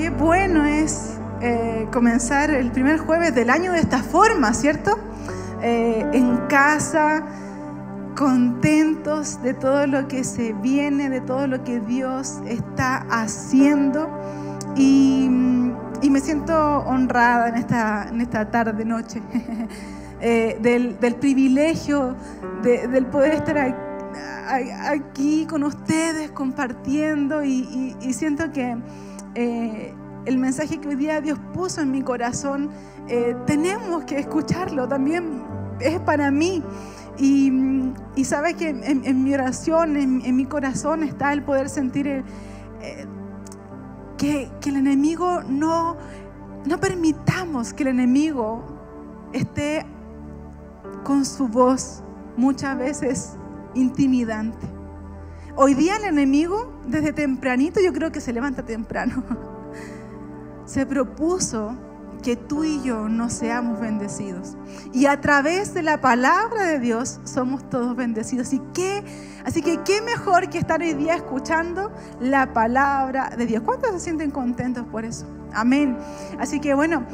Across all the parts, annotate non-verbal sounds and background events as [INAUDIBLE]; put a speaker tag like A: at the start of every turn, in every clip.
A: qué bueno es eh, comenzar el primer jueves del año de esta forma, ¿cierto? Eh, en casa, contentos de todo lo que se viene, de todo lo que Dios está haciendo. Y, me siento honrada en esta, en esta tarde, noche, [LAUGHS] eh, del, privilegio del poder estar aquí, con ustedes compartiendo y, siento que eh, el mensaje que hoy día Dios puso en mi corazón, eh, tenemos que escucharlo, también es para mí. Y, sabes que en, mi oración, en, mi corazón está el poder sentir eh, que, que, el enemigo no, no permitamos que el enemigo esté con su voz muchas veces intimidante. Hoy día el enemigo, desde tempranito, yo creo que se levanta temprano, [LAUGHS] se propuso que tú y yo no seamos bendecidos. Y a través de la palabra de Dios somos todos bendecidos. ¿Y qué? Así que qué mejor que estar hoy día escuchando la palabra de Dios. ¿Cuántos se sienten contentos por eso? Amén. Así que bueno,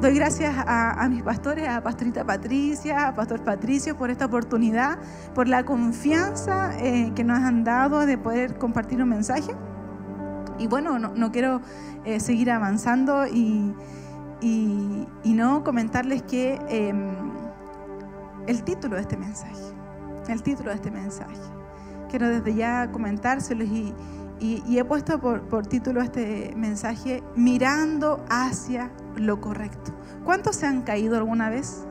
A: doy gracias a, mis pastores, a Pastorita Patricia, a Pastor Patricio por esta oportunidad, por la confianza eh, que nos han dado de poder compartir un mensaje. Y bueno, no, quiero eh, seguir avanzando y, no comentarles que em, el título de este mensaje, el título de este mensaje, quiero desde ya comentárselos y, y, he puesto por, título este mensaje, mirando hacia lo correcto. ¿Cuántos se han caído alguna vez?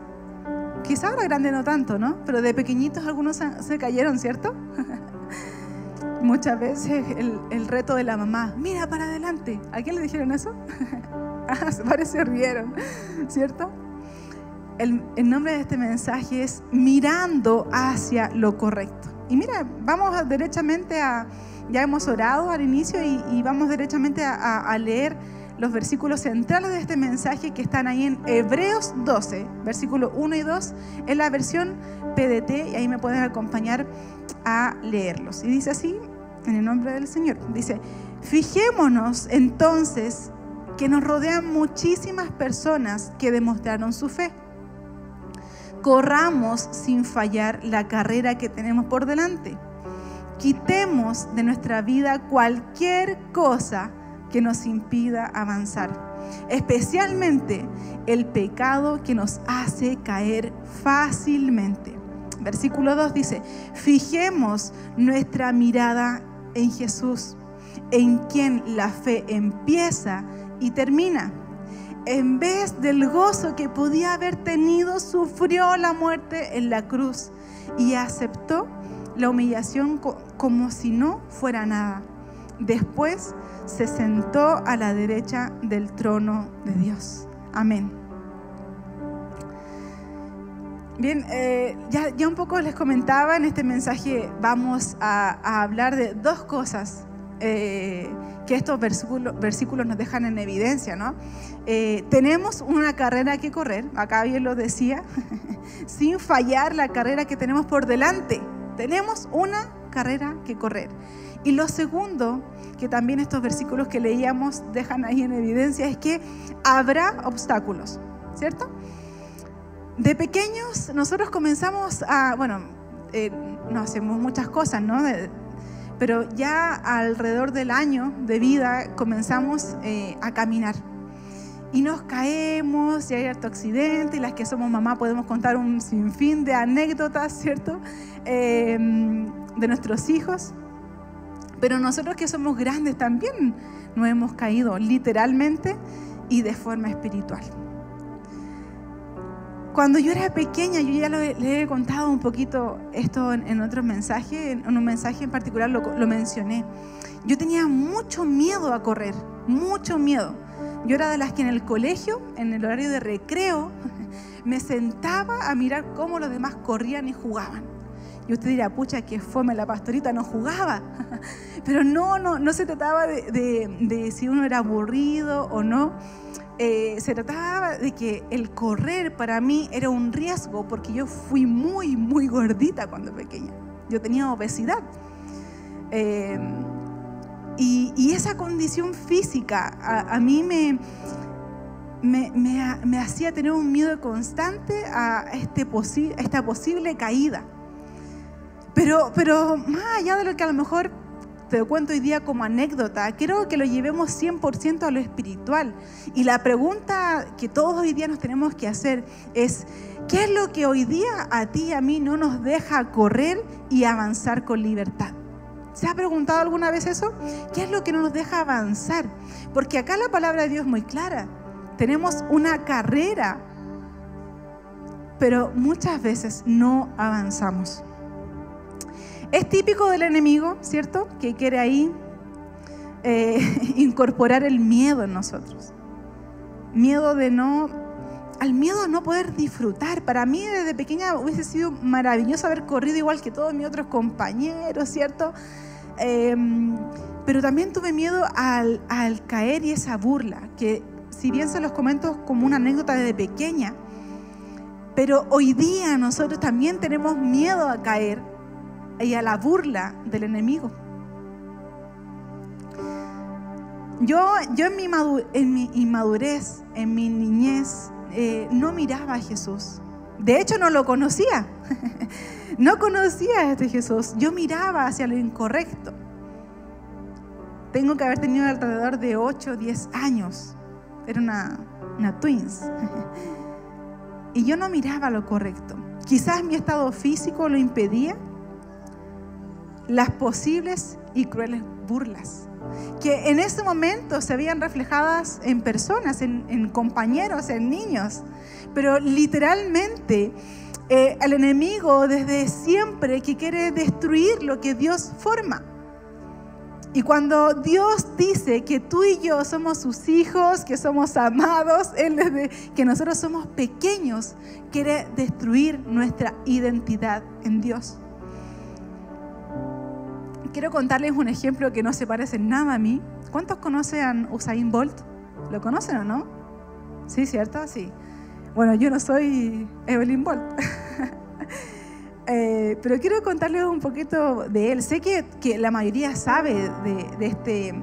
A: Quizá ahora grande no tanto, ¿no? Pero de pequeñitos algunos se, cayeron, ¿cierto? [LAUGHS] Muchas veces el, reto de la mamá, mira para adelante. ¿A quién le dijeron eso? [LAUGHS] ah, se parece rieron, ¿cierto? El, el nombre de este mensaje es mirando hacia lo correcto. Y mira, vamos derechamente a ya hemos orado al inicio y, vamos derechamente a, leer los versículos centrales de este mensaje que están ahí en Hebreos 12, versículos 1 y 2, en la versión PDT y ahí me pueden acompañar a leerlos. Y dice así, en el nombre del Señor, dice, fijémonos entonces que nos rodean muchísimas personas que demostraron su fe. Corramos sin fallar la carrera que tenemos por delante Quitemos de nuestra vida cualquier cosa que nos impida avanzar, especialmente el pecado que nos hace caer fácilmente. Versículo 2 dice, fijemos nuestra mirada en Jesús, en quien la fe empieza y termina. En vez del gozo que podía haber tenido, sufrió la muerte en la cruz y aceptó la humillación como si no fuera nada. Después se sentó a la derecha del trono de Dios. Amén. Bien, eh, ya, un poco les comentaba en este mensaje, vamos a, hablar de dos cosas eh, que estos versículos, nos dejan en evidencia, ¿no? Eh, tenemos una carrera que correr, acá bien lo decía, [LAUGHS] sin fallar la carrera que tenemos por delante. Tenemos una carrera que correr. Y lo segundo, que también estos versículos que leíamos dejan ahí en evidencia, es que habrá obstáculos, ¿cierto? De pequeños nosotros comenzamos a, bueno, eh, no hacemos muchas cosas, ¿no? pero ya alrededor del año de vida comenzamos eh, a caminar y nos caemos y hay harto accidente y las que somos mamá podemos contar un sinfín de anécdotas, ¿cierto? Em, de nuestros hijos. Pero nosotros que somos grandes también nos hemos caído literalmente y de forma espiritual. Cuando yo era pequeña, yo ya le he contado un poquito esto en, otro mensaje, en un mensaje en particular lo, lo mencioné. Yo tenía mucho miedo a correr, mucho miedo. Yo era de las que en el colegio, en el horario de recreo, [LAUGHS] me sentaba a mirar cómo los demás corrían y jugaban. Y usted dirá, pucha, que fome, la pastorita no jugaba. [LAUGHS] Pero no, no, no se trataba de, si uno era aburrido o no. Eh, se trataba de que el correr para mí era un riesgo porque yo fui muy, muy gordita cuando pequeña. Yo tenía obesidad. Eh, Y, esa condición física a, mí me, me, hacía tener un miedo constante a, este esta posible caída. Pero, pero más allá de lo que a lo mejor te cuento hoy día como anécdota, quiero que lo llevemos 100% a lo espiritual. Y la pregunta que todos hoy día nos tenemos que hacer es, ¿qué es lo que hoy día a ti y a mí no nos deja correr y avanzar con libertad? ¿Se ha preguntado alguna vez eso? ¿Qué es lo que no nos deja avanzar? Porque acá la palabra de Dios es muy clara. Tenemos una carrera, pero muchas veces no avanzamos. Es típico del enemigo, ¿cierto? Que quiere ahí eh, [LAUGHS] incorporar el miedo en nosotros. Miedo de no, al miedo a no poder disfrutar. Para mí desde pequeña hubiese sido maravilloso haber corrido igual que todos mis otros compañeros, ¿cierto? Em, pero también tuve miedo al, caer y esa burla, que si bien se los comento como una anécdota desde pequeña, pero hoy día nosotros también tenemos miedo a caer y a la burla del enemigo. Yo, yo en, mi en mi inmadurez, en mi niñez, eh, no miraba a Jesús. De hecho, no lo conocía. [LAUGHS] no conocía a este Jesús. Yo miraba hacia lo incorrecto. Tengo que haber tenido alrededor de 8 o 10 años. Era una, una twins. [LAUGHS] y yo no miraba lo correcto. Quizás mi estado físico lo impedía. Las posibles y crueles burlas que en ese momento se veían reflejadas en personas, en, compañeros, en niños. Pero literalmente eh, el enemigo desde siempre que quiere destruir lo que Dios forma. Y cuando Dios dice que tú y yo somos sus hijos, que somos amados, Él desde que nosotros somos pequeños, quiere destruir nuestra identidad en Dios. Quiero contarles un ejemplo que no se parece nada a mí. ¿Cuántos conocen a Usain Bolt? ¿Lo conocen o no? Sí, ¿cierto? Sí. Bueno, yo no soy Evelyn Bolt. [LAUGHS] Eh, pero quiero contarles un poquito de él. Sé que, que la mayoría sabe de, este,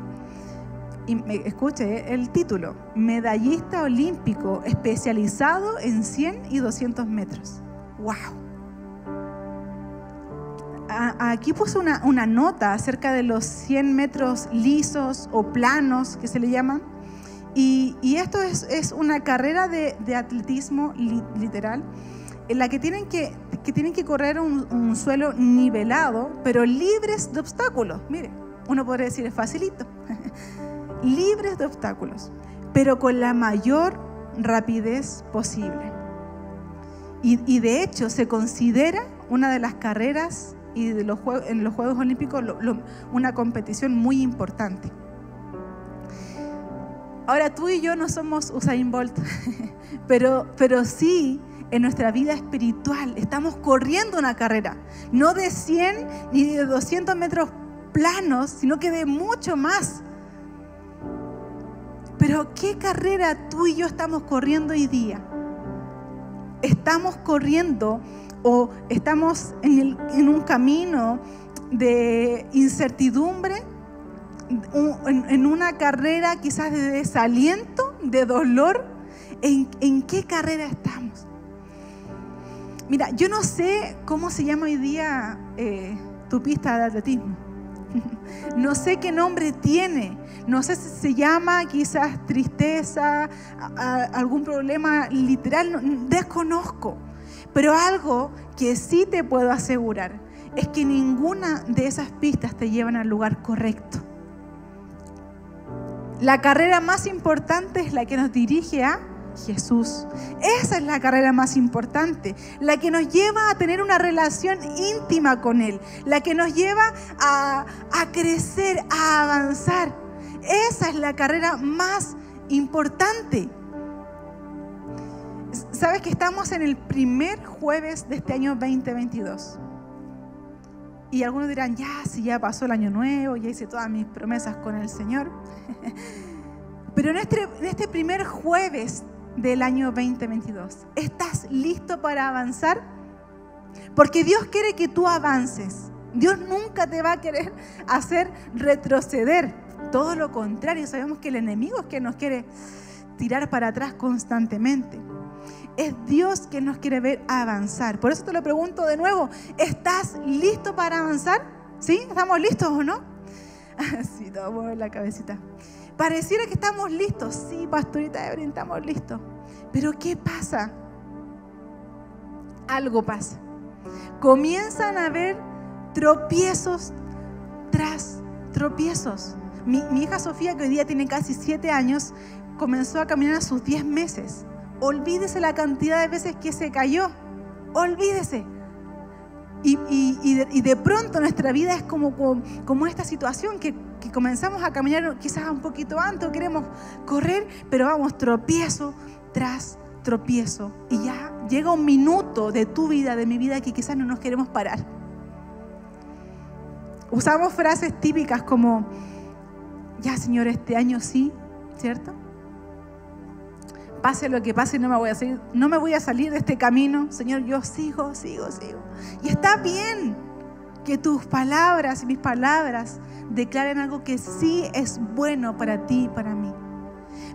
A: y escuche el título, medallista olímpico especializado en 100 y 200 metros. ¡Wow! Aquí puse una, nota acerca de los 100 metros lisos o planos que se le llaman. Y, y esto es, es, una carrera de, de atletismo literal en la que tienen que, que tienen que correr un, un, suelo nivelado, pero libres de obstáculos. Mire, uno podría decir es facilito. [LAUGHS] libres de obstáculos, pero con la mayor rapidez posible. Y, y de hecho se considera una de las carreras y en los Juegos Olímpicos una competición muy importante. Ahora tú y yo no somos Usain Bolt, [LAUGHS] pero, pero sí en nuestra vida espiritual estamos corriendo una carrera, no de 100 ni de 200 metros planos, sino que de mucho más. Pero ¿qué carrera tú y yo estamos corriendo hoy día? Estamos corriendo o estamos en, un camino de incertidumbre, en, una carrera quizás de desaliento, de dolor. ¿En, qué carrera estamos? Mira, yo no sé cómo se llama hoy día eh, tu pista de atletismo. [LAUGHS] No sé qué nombre tiene. No sé si se llama quizás tristeza, algún problema literal. Desconozco. Pero algo que sí te puedo asegurar es que ninguna de esas pistas te llevan al lugar correcto. La carrera más importante es la que nos dirige a Jesús. Esa es la carrera más importante, la que nos lleva a tener una relación íntima con Él, la que nos lleva a, a crecer, a avanzar. Esa es la carrera más importante. Sabes que estamos en el primer jueves de este año 2022. Y algunos dirán, ya, si ya pasó el año nuevo, ya hice todas mis promesas con el Señor. [LAUGHS] Pero en este, en este primer jueves del año 2022, ¿estás listo para avanzar? Porque Dios quiere que tú avances. Dios nunca te va a querer [LAUGHS] hacer retroceder. Todo lo contrario, sabemos que el enemigo es quien nos quiere tirar para atrás constantemente. Es Dios quien nos quiere ver avanzar. Por eso te lo pregunto de nuevo, ¿estás listo para avanzar? ¿Sí? ¿Estamos listos o no? [LAUGHS] sí, todo mueve la cabecita. Pareciera que estamos listos. Sí, pastorita Evelyn, estamos listos. Pero ¿qué pasa? Algo pasa. Comienzan a haber tropiezos tras tropiezos. Mi, hija Sofía, que hoy día tiene casi siete años, comenzó a caminar a sus diez meses. Olvídese la cantidad de veces que se cayó. Olvídese. Y, de, pronto nuestra vida es como, como, esta situación que, que, comenzamos a caminar quizás un poquito antes, queremos correr, pero vamos tropiezo tras tropiezo. Y ya llega un minuto de tu vida, de mi vida, que quizás no nos queremos parar. Usamos frases típicas como, ya Señor, este año sí, ¿cierto? Pase lo que pase, no me voy a salir, no me voy a salir de este camino. Señor, yo sigo, sigo, sigo. Y está bien que tus palabras y mis palabras declaren algo que sí es bueno para ti y para mí.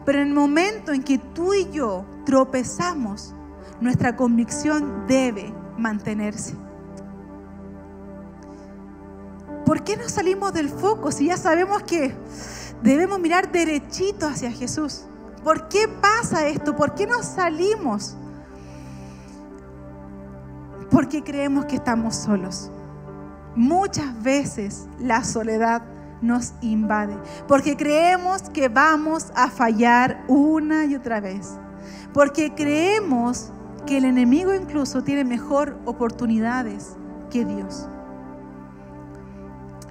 A: Pero en el momento en que tú y yo tropezamos, nuestra convicción debe mantenerse. ¿Por qué no salimos del foco si ya sabemos que debemos mirar derechito hacia Jesús? ¿Por qué pasa esto? ¿Por qué no salimos? Porque creemos que estamos solos. Muchas veces la soledad nos invade, porque creemos que vamos a fallar una y otra vez, porque creemos que el enemigo incluso tiene mejor oportunidades que Dios.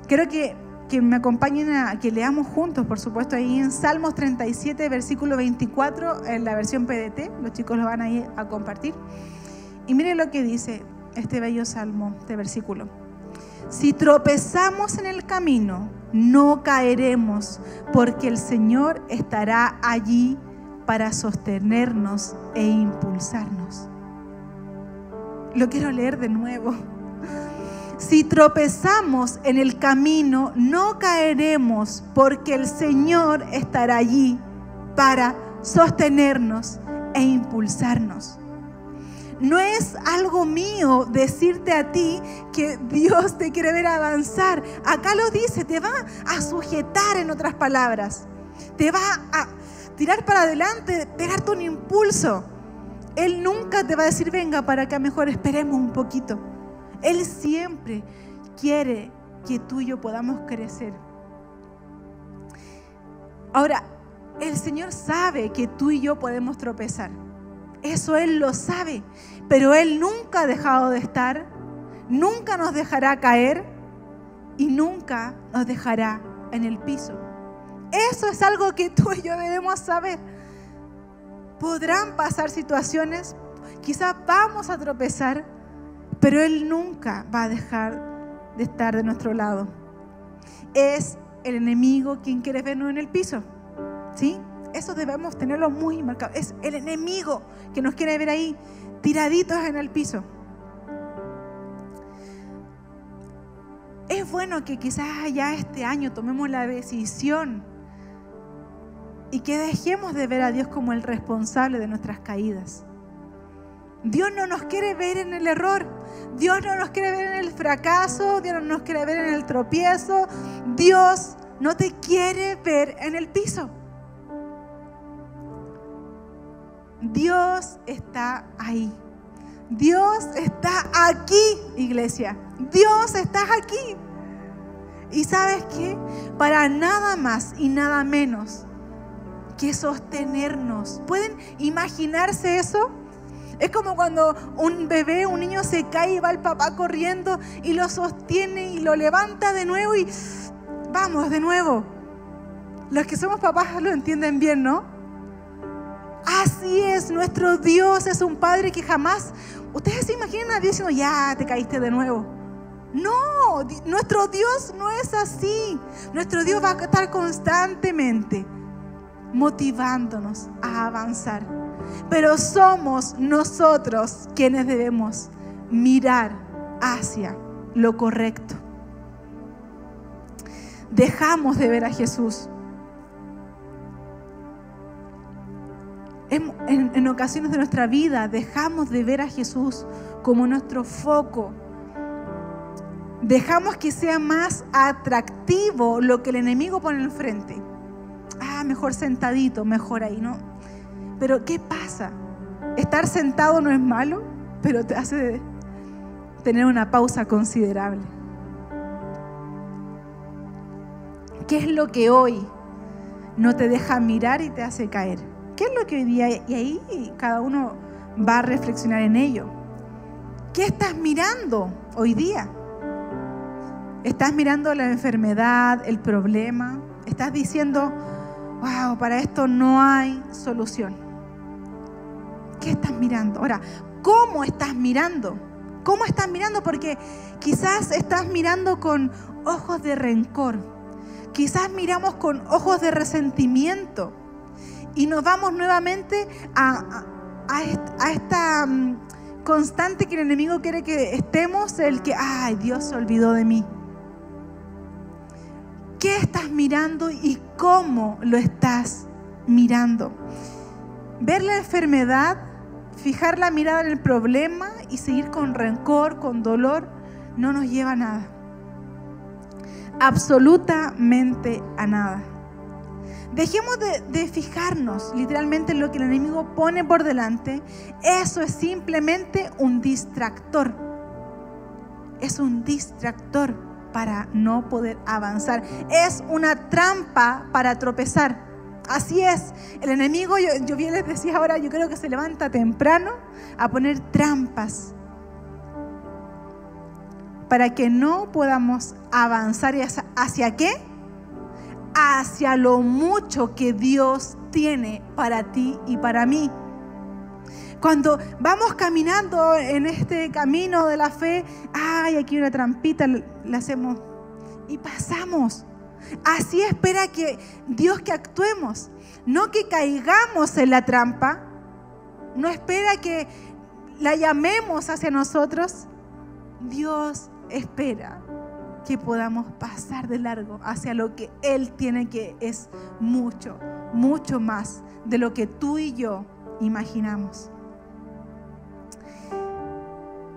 A: Quiero que, me acompañen a que leamos juntos, por supuesto, ahí en Salmos 37, versículo 24, en la versión PDT. Los chicos lo van a ir a compartir. Y miren lo que dice este bello salmo, este versículo. Si tropezamos en el camino, no caeremos, porque el Señor estará allí para sostenernos e impulsarnos. Lo quiero leer de nuevo. Si tropezamos en el camino, no caeremos porque el Señor estará allí para sostenernos e impulsarnos. No es algo mío decirte a ti que Dios te quiere ver avanzar. Acá lo dice, te va a sujetar en otras palabras. Te va a tirar para adelante, pegarte un impulso. Él nunca te va a decir, venga, para que mejor esperemos un poquito. Él siempre quiere que tú y yo podamos crecer. Ahora, el Señor sabe que tú y yo podemos tropezar. Eso Él lo sabe. Pero Él nunca ha dejado de estar, nunca nos dejará caer y nunca nos dejará en el piso. Eso es algo que tú y yo debemos saber. Podrán pasar situaciones, quizás vamos a tropezar, pero Él nunca va a dejar de estar de nuestro lado. Es el enemigo quien quiere vernos en el piso. ¿Sí? Eso debemos tenerlo muy marcado. Es el enemigo que nos quiere ver ahí, tiraditos en el piso. Es bueno que quizás ya este año tomemos la decisión y que dejemos de ver a Dios como el responsable de nuestras caídas. Dios no nos quiere ver en el error. Dios no nos quiere ver en el fracaso. Dios no nos quiere ver en el tropiezo. Dios no te quiere ver en el piso. Dios está ahí. Dios está aquí, iglesia. Dios está aquí. Y sabes qué? Para nada más y nada menos que sostenernos. ¿Pueden imaginarse eso? Es como cuando un bebé, un niño se cae y va el papá corriendo y lo sostiene y lo levanta de nuevo y vamos de nuevo. Los que somos papás lo entienden bien, ¿no? Así es, nuestro Dios es un Padre que jamás, ustedes se imaginan a Dios diciendo, ya te caíste de nuevo. No, nuestro Dios no es así. Nuestro Dios va a estar constantemente motivándonos a avanzar. Pero somos nosotros quienes debemos mirar hacia lo correcto. dejamos de ver a Jesús. En, ocasiones de nuestra vida dejamos de ver a Jesús como nuestro foco. Dejamos que sea más atractivo lo que el enemigo pone enfrente. Ah, mejor sentadito, mejor ahí, ¿no? Pero ¿qué pasa? Estar sentado no es malo, pero te hace tener una pausa considerable. ¿Qué es lo que hoy no te deja mirar y te hace caer? ¿Qué es lo que hoy día, y ahí cada uno va a reflexionar en ello? ¿Qué estás mirando hoy día? ¿Estás mirando la enfermedad, el problema? ¿Estás diciendo, wow, para esto no hay solución? ¿Qué estás mirando? Ahora, ¿cómo estás mirando? ¿Cómo estás mirando? Porque quizás estás mirando con ojos de rencor. Quizás miramos con ojos de resentimiento. Y nos vamos nuevamente a, esta mm, constante que el enemigo quiere que estemos, el que, ay, Dios se olvidó de mí. ¿Qué estás mirando y cómo lo estás mirando? Ver la enfermedad fijar la mirada en el problema y seguir con rencor, con dolor, no nos lleva a nada. Absolutamente a nada. Dejemos de, fijarnos literalmente en lo que el enemigo pone por delante. Eso es simplemente un distractor. Es un distractor para no poder avanzar. Es una trampa para tropezar. Así es, el enemigo, yo, bien les decía ahora, yo creo que se levanta temprano a poner trampas para que no podamos avanzar hacia, hacia qué? Hacia lo mucho que Dios tiene para ti y para mí. Cuando vamos caminando en este camino de la fe, ay, aquí una trampita, la hacemos y pasamos. Así espera que Dios que actuemos, no que caigamos en la trampa, no espera que la llamemos hacia nosotros. Dios espera que podamos pasar de largo hacia lo que Él tiene que es mucho, mucho más de lo que tú y yo imaginamos.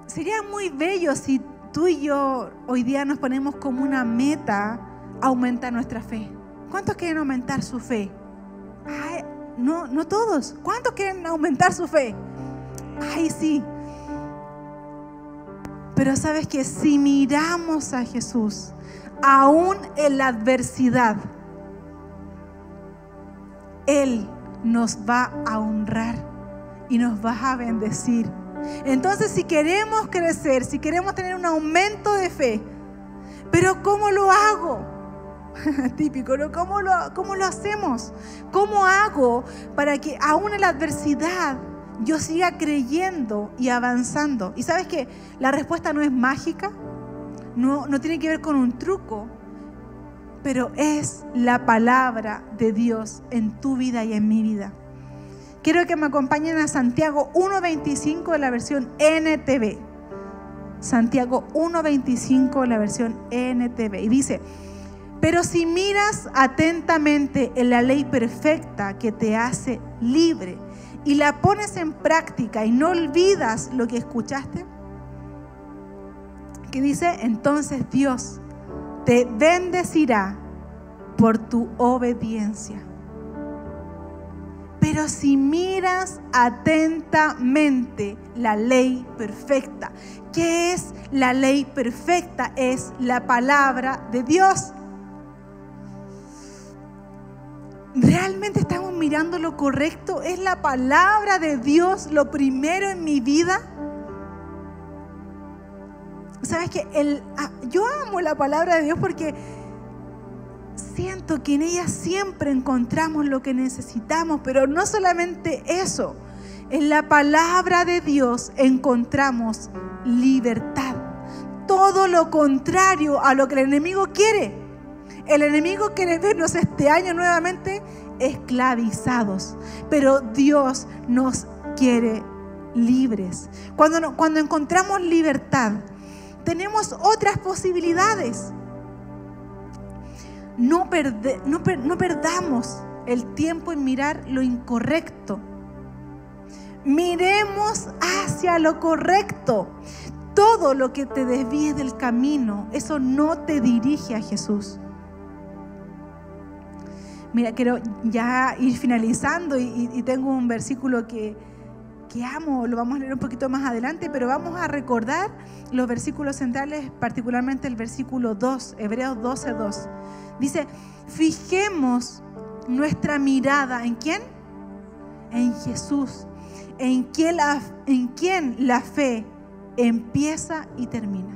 A: Sería muy bello si tú y yo hoy día nos ponemos como una meta aumenta nuestra fe. ¿Cuántos quieren aumentar su fe? no, no todos. ¿Cuántos quieren aumentar su fe? Ay, sí. Pero sabes que si miramos a Jesús, aún en la adversidad, Él nos va a honrar y nos va a bendecir. Entonces, si queremos crecer, si queremos tener un aumento de fe, pero ¿cómo lo hago? [LAUGHS] Típico, ¿no? ¿Cómo lo, ¿Cómo lo hacemos? ¿Cómo hago para que aún en la adversidad yo siga creyendo y avanzando? Y sabes que la respuesta no es mágica, no, no tiene que ver con un truco, pero es la palabra de Dios en tu vida y en mi vida. Quiero que me acompañen a Santiago 1.25 de la versión NTV. Santiago 1.25 de la versión NTV. Y dice, pero si miras atentamente en la ley perfecta que te hace libre y la pones en práctica y no olvidas lo que escuchaste, que dice, entonces Dios te bendecirá por tu obediencia. Pero si miras atentamente la ley perfecta, ¿qué es la ley perfecta? Es la palabra de Dios. ¿Realmente estamos mirando lo correcto? ¿Es la palabra de Dios lo primero en mi vida? ¿Sabes que ah, yo amo la palabra de Dios porque siento que en ella siempre encontramos lo que necesitamos, pero no solamente eso. En la palabra de Dios encontramos libertad. Todo lo contrario a lo que el enemigo quiere. El enemigo quiere vernos este año nuevamente esclavizados, pero Dios nos quiere libres. Cuando, cuando encontramos libertad, tenemos otras posibilidades. no, no perdamos el tiempo en mirar lo incorrecto. Miremos hacia lo correcto. Todo lo que te desvíe del camino, eso no te dirige a Jesús. Mira, quiero ya ir finalizando y, tengo un versículo que, amo, lo vamos a leer un poquito más adelante, pero vamos a recordar los versículos centrales, particularmente el versículo 2, Hebreos 12, 2. Dice, fijemos nuestra mirada en quién? En Jesús, en quien la, en quien la fe empieza y termina.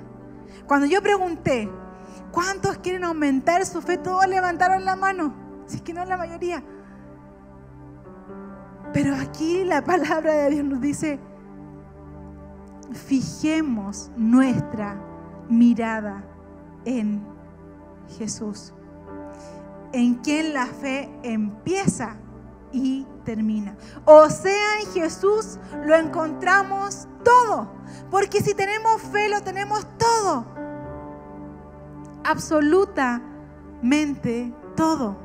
A: Cuando yo pregunté, ¿cuántos quieren aumentar su fe? Todos levantaron la mano, si es que no la mayoría. Pero aquí la [LAUGHS] palabra de Dios nos dice, fijemos nuestra mirada en Jesús en quien la fe empieza y termina. O sea, en Jesús lo encontramos todo. Porque si tenemos fe, lo tenemos todo. Absolutamente todo.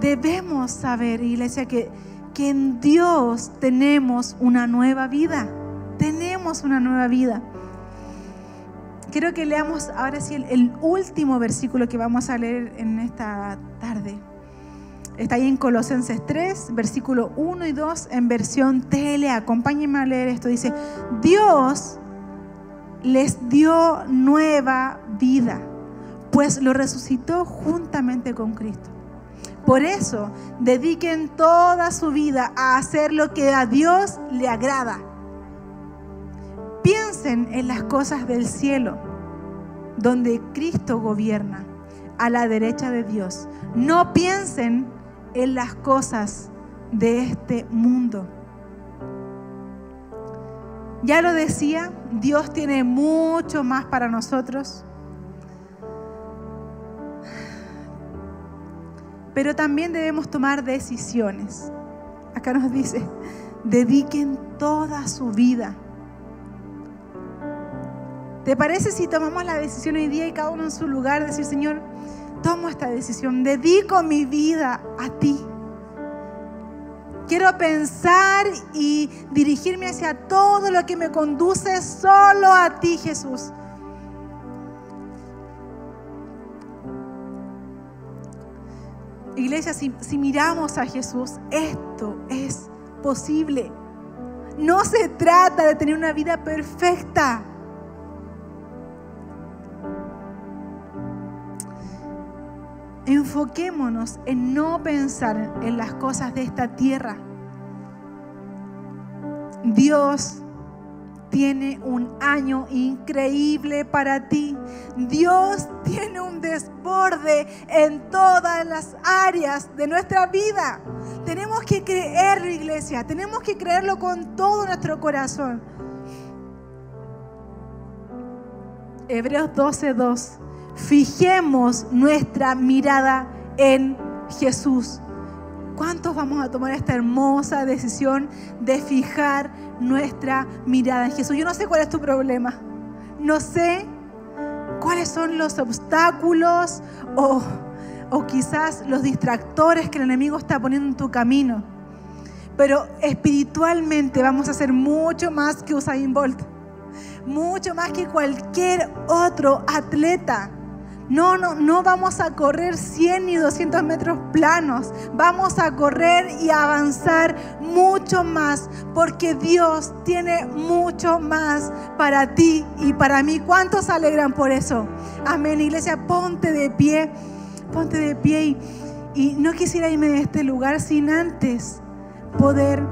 A: Debemos saber, iglesia, que, que en Dios tenemos una nueva vida. Tenemos una nueva vida. Quiero que leamos ahora sí el, último versículo que vamos a leer en esta tarde. Está ahí en Colosenses 3, versículo 1 y 2 en versión tele. Acompáñenme a leer esto. Dice, Dios les dio nueva vida, pues lo resucitó juntamente con Cristo. Por eso, dediquen toda su vida a hacer lo que a Dios le agrada Piensen en las cosas del cielo, donde Cristo gobierna, a la derecha de Dios. No piensen en las cosas de este mundo. Ya lo decía, Dios tiene mucho más para nosotros. Pero también debemos tomar decisiones. Acá nos dice, dediquen toda su vida ¿Te parece si tomamos la decisión hoy día y cada uno en su lugar, decir, Señor, tomo esta decisión, dedico mi vida a ti? Quiero pensar y dirigirme hacia todo lo que me conduce solo a ti, Jesús. Iglesia, si, miramos a Jesús, esto es posible. No se trata de tener una vida perfecta. enfoquémonos en no pensar en las cosas de esta tierra. Dios tiene un año increíble para ti. Dios tiene un desborde en todas las áreas de nuestra vida. Tenemos que creerlo, iglesia. Tenemos que creerlo con todo nuestro corazón. Hebreos 12:2 fijemos nuestra mirada en Jesús. ¿Cuántos vamos a tomar esta hermosa decisión de fijar nuestra mirada en Jesús? Yo no sé cuál es tu problema. No sé cuáles son los obstáculos o, o quizás los distractores que el enemigo está poniendo en tu camino. Pero espiritualmente vamos a ser mucho más que Usain Bolt. Mucho más que cualquier otro atleta. No, no, no vamos a correr 100 ni 200 metros planos. Vamos a correr y avanzar mucho más porque Dios tiene mucho más para ti y para mí. ¿Cuántos alegran por eso? Amén, iglesia, ponte de pie, ponte de pie y, y no quisiera irme de este lugar sin antes poder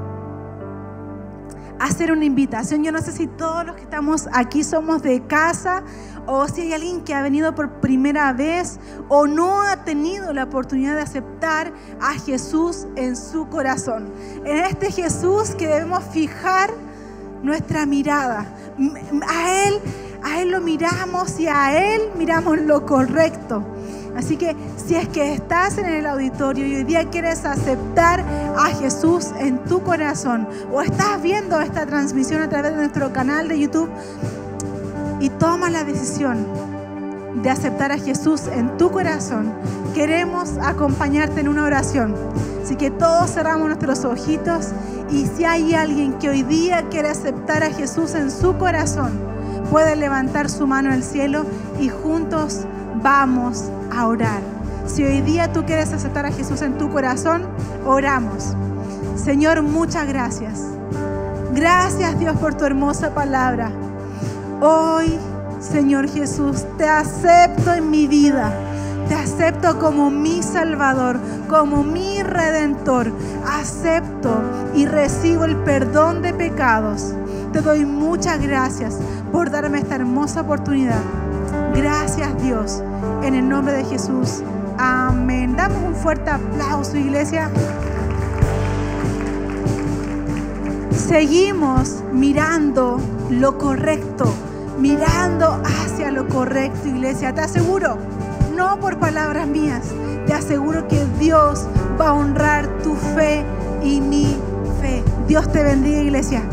A: hacer una invitación. Yo no sé si todos los que estamos aquí somos de casa o si hay alguien que ha venido por primera vez o no ha tenido la oportunidad de aceptar a Jesús en su corazón. En este Jesús que debemos fijar nuestra mirada. A Él, a Él lo miramos y a Él miramos lo correcto. Así que si es que estás en el auditorio y hoy día quieres aceptar a Jesús en tu corazón o estás viendo esta transmisión a través de nuestro canal de YouTube y toma la decisión de aceptar a Jesús en tu corazón, queremos acompañarte en una oración. Así que todos cerramos nuestros ojitos y si hay alguien que hoy día quiere aceptar a Jesús en su corazón, puede levantar su mano al cielo y juntos vamos a orar. Si hoy día tú quieres aceptar a Jesús en tu corazón, oramos. Señor, muchas gracias. Gracias Dios por tu hermosa palabra. Hoy, Señor Jesús, te acepto en mi vida. Te acepto como mi Salvador, como mi Redentor. Acepto y recibo el perdón de pecados. Te doy muchas gracias por darme esta hermosa oportunidad. Gracias Dios. En el nombre de Jesús. Amén. Damos un fuerte aplauso, iglesia. Seguimos mirando lo correcto, mirando hacia lo correcto, iglesia. Te aseguro, no por palabras mías, te aseguro que Dios va a honrar tu fe y mi fe. Dios te bendiga, iglesia.